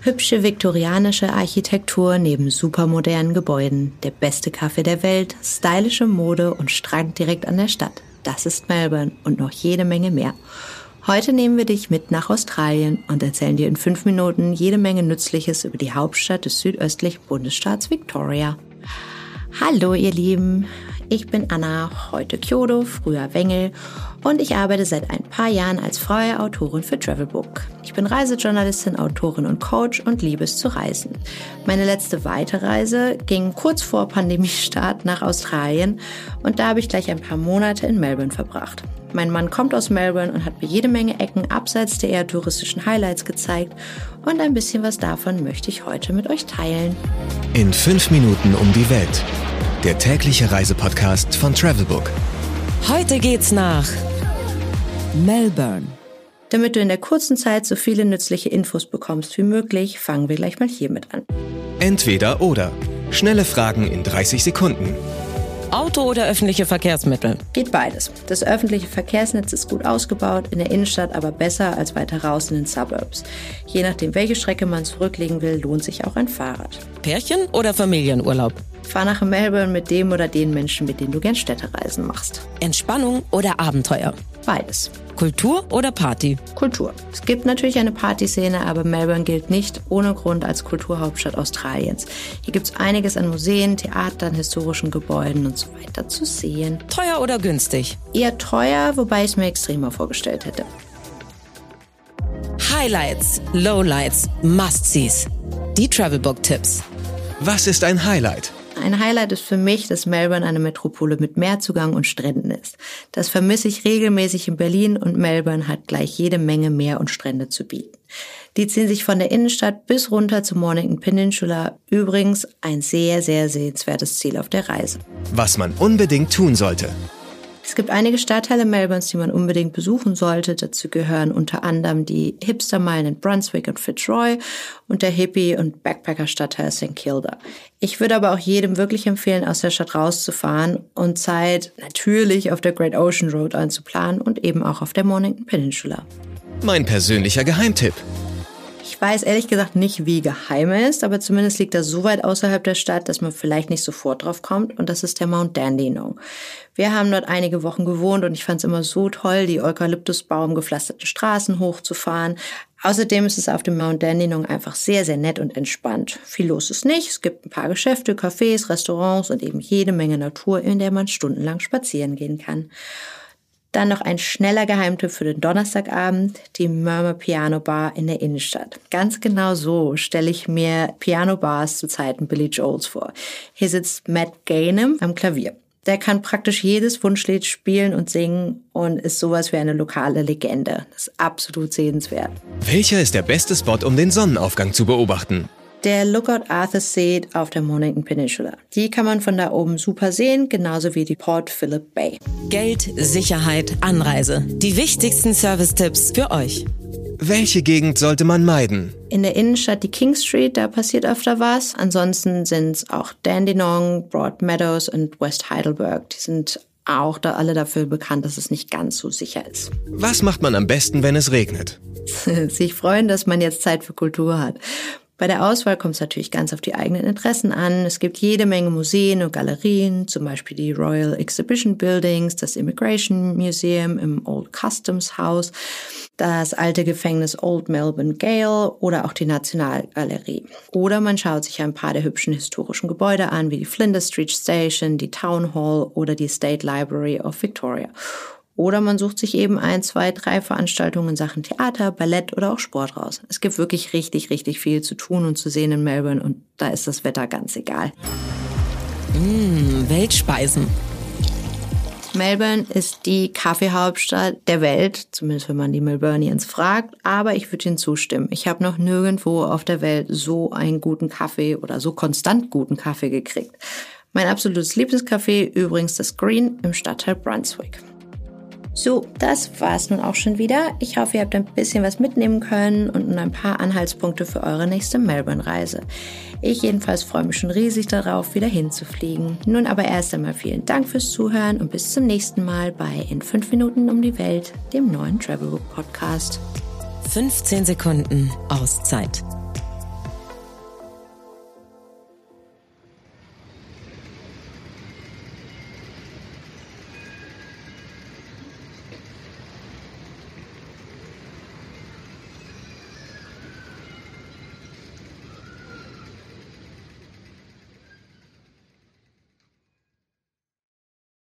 Hübsche viktorianische Architektur neben supermodernen Gebäuden, der beste Kaffee der Welt, stylische Mode und Strand direkt an der Stadt. Das ist Melbourne und noch jede Menge mehr. Heute nehmen wir dich mit nach Australien und erzählen dir in fünf Minuten jede Menge Nützliches über die Hauptstadt des südöstlichen Bundesstaats Victoria. Hallo ihr Lieben, ich bin Anna, heute Kyoto, früher Wengel und ich arbeite seit ein paar Jahren als freie Autorin für Travelbook. Ich bin Reisejournalistin, Autorin und Coach und liebe es zu reisen. Meine letzte Weiterreise ging kurz vor Pandemiestart nach Australien und da habe ich gleich ein paar Monate in Melbourne verbracht. Mein Mann kommt aus Melbourne und hat mir jede Menge Ecken abseits der eher touristischen Highlights gezeigt und ein bisschen was davon möchte ich heute mit euch teilen. In fünf Minuten um die Welt der tägliche Reisepodcast von Travelbook. Heute geht's nach Melbourne. Damit du in der kurzen Zeit so viele nützliche Infos bekommst wie möglich, fangen wir gleich mal hiermit an. Entweder oder. Schnelle Fragen in 30 Sekunden. Auto oder öffentliche Verkehrsmittel? Geht beides. Das öffentliche Verkehrsnetz ist gut ausgebaut, in der Innenstadt aber besser als weiter raus in den Suburbs. Je nachdem, welche Strecke man zurücklegen will, lohnt sich auch ein Fahrrad. Pärchen oder Familienurlaub? Fahr nach Melbourne mit dem oder den Menschen, mit denen du gern Städtereisen machst. Entspannung oder Abenteuer? Beides. Kultur oder Party? Kultur. Es gibt natürlich eine Partyszene, aber Melbourne gilt nicht ohne Grund als Kulturhauptstadt Australiens. Hier gibt es einiges an Museen, Theatern, historischen Gebäuden und so weiter zu sehen. Teuer oder günstig? Eher teuer, wobei ich es mir extremer vorgestellt hätte. Highlights, Lowlights, Must-Sees. Die Travelbook-Tipps. Was ist ein Highlight? Ein Highlight ist für mich, dass Melbourne eine Metropole mit Meerzugang und Stränden ist. Das vermisse ich regelmäßig in Berlin und Melbourne hat gleich jede Menge Meer und Strände zu bieten. Die ziehen sich von der Innenstadt bis runter zur Mornington Peninsula. Übrigens ein sehr, sehr sehenswertes Ziel auf der Reise. Was man unbedingt tun sollte. Es gibt einige Stadtteile Melbournes, die man unbedingt besuchen sollte. Dazu gehören unter anderem die Hipstermeilen in Brunswick und Fitzroy und der Hippie- und Backpacker-Stadtteil St. Kilda. Ich würde aber auch jedem wirklich empfehlen, aus der Stadt rauszufahren und Zeit natürlich auf der Great Ocean Road einzuplanen und eben auch auf der Mornington Peninsula. Mein persönlicher Geheimtipp. Ich weiß ehrlich gesagt nicht, wie geheim er ist, aber zumindest liegt er so weit außerhalb der Stadt, dass man vielleicht nicht sofort drauf kommt. Und das ist der Mount Dandenong. Wir haben dort einige Wochen gewohnt und ich fand es immer so toll, die Eukalyptusbaum gepflasterten Straßen hochzufahren. Außerdem ist es auf dem Mount Dandenong einfach sehr, sehr nett und entspannt. Viel los ist nicht. Es gibt ein paar Geschäfte, Cafés, Restaurants und eben jede Menge Natur, in der man stundenlang spazieren gehen kann. Dann noch ein schneller Geheimtipp für den Donnerstagabend, die Murmur Piano Bar in der Innenstadt. Ganz genau so stelle ich mir Piano Bars zu Zeiten Billy Joels vor. Hier sitzt Matt Gainham am Klavier. Der kann praktisch jedes Wunschlied spielen und singen und ist sowas wie eine lokale Legende. Das ist absolut sehenswert. Welcher ist der beste Spot, um den Sonnenaufgang zu beobachten? Der Lookout Arthur's Seat auf der Mornington Peninsula. Die kann man von da oben super sehen, genauso wie die Port Phillip Bay. Geld, Sicherheit, Anreise. Die wichtigsten Service-Tipps für euch. Welche Gegend sollte man meiden? In der Innenstadt die King Street, da passiert öfter was. Ansonsten sind es auch Dandenong, Broad Meadows und West Heidelberg. Die sind auch da alle dafür bekannt, dass es nicht ganz so sicher ist. Was macht man am besten, wenn es regnet? Sich freuen, dass man jetzt Zeit für Kultur hat. Bei der Auswahl kommt es natürlich ganz auf die eigenen Interessen an. Es gibt jede Menge Museen und Galerien, zum Beispiel die Royal Exhibition Buildings, das Immigration Museum im Old Customs House, das alte Gefängnis Old Melbourne Gaol oder auch die Nationalgalerie. Oder man schaut sich ein paar der hübschen historischen Gebäude an, wie die Flinders Street Station, die Town Hall oder die State Library of Victoria. Oder man sucht sich eben ein, zwei, drei Veranstaltungen in Sachen Theater, Ballett oder auch Sport raus. Es gibt wirklich richtig, richtig viel zu tun und zu sehen in Melbourne und da ist das Wetter ganz egal. Mmh, Weltspeisen. Melbourne ist die Kaffeehauptstadt der Welt, zumindest wenn man die Melburnians fragt, aber ich würde Ihnen zustimmen. Ich habe noch nirgendwo auf der Welt so einen guten Kaffee oder so konstant guten Kaffee gekriegt. Mein absolutes Lieblingscafé übrigens das Green im Stadtteil Brunswick. So, das war's nun auch schon wieder. Ich hoffe, ihr habt ein bisschen was mitnehmen können und ein paar Anhaltspunkte für eure nächste Melbourne-Reise. Ich jedenfalls freue mich schon riesig darauf, wieder hinzufliegen. Nun aber erst einmal vielen Dank fürs Zuhören und bis zum nächsten Mal bei In 5 Minuten um die Welt, dem neuen Travelbook Podcast. 15 Sekunden Auszeit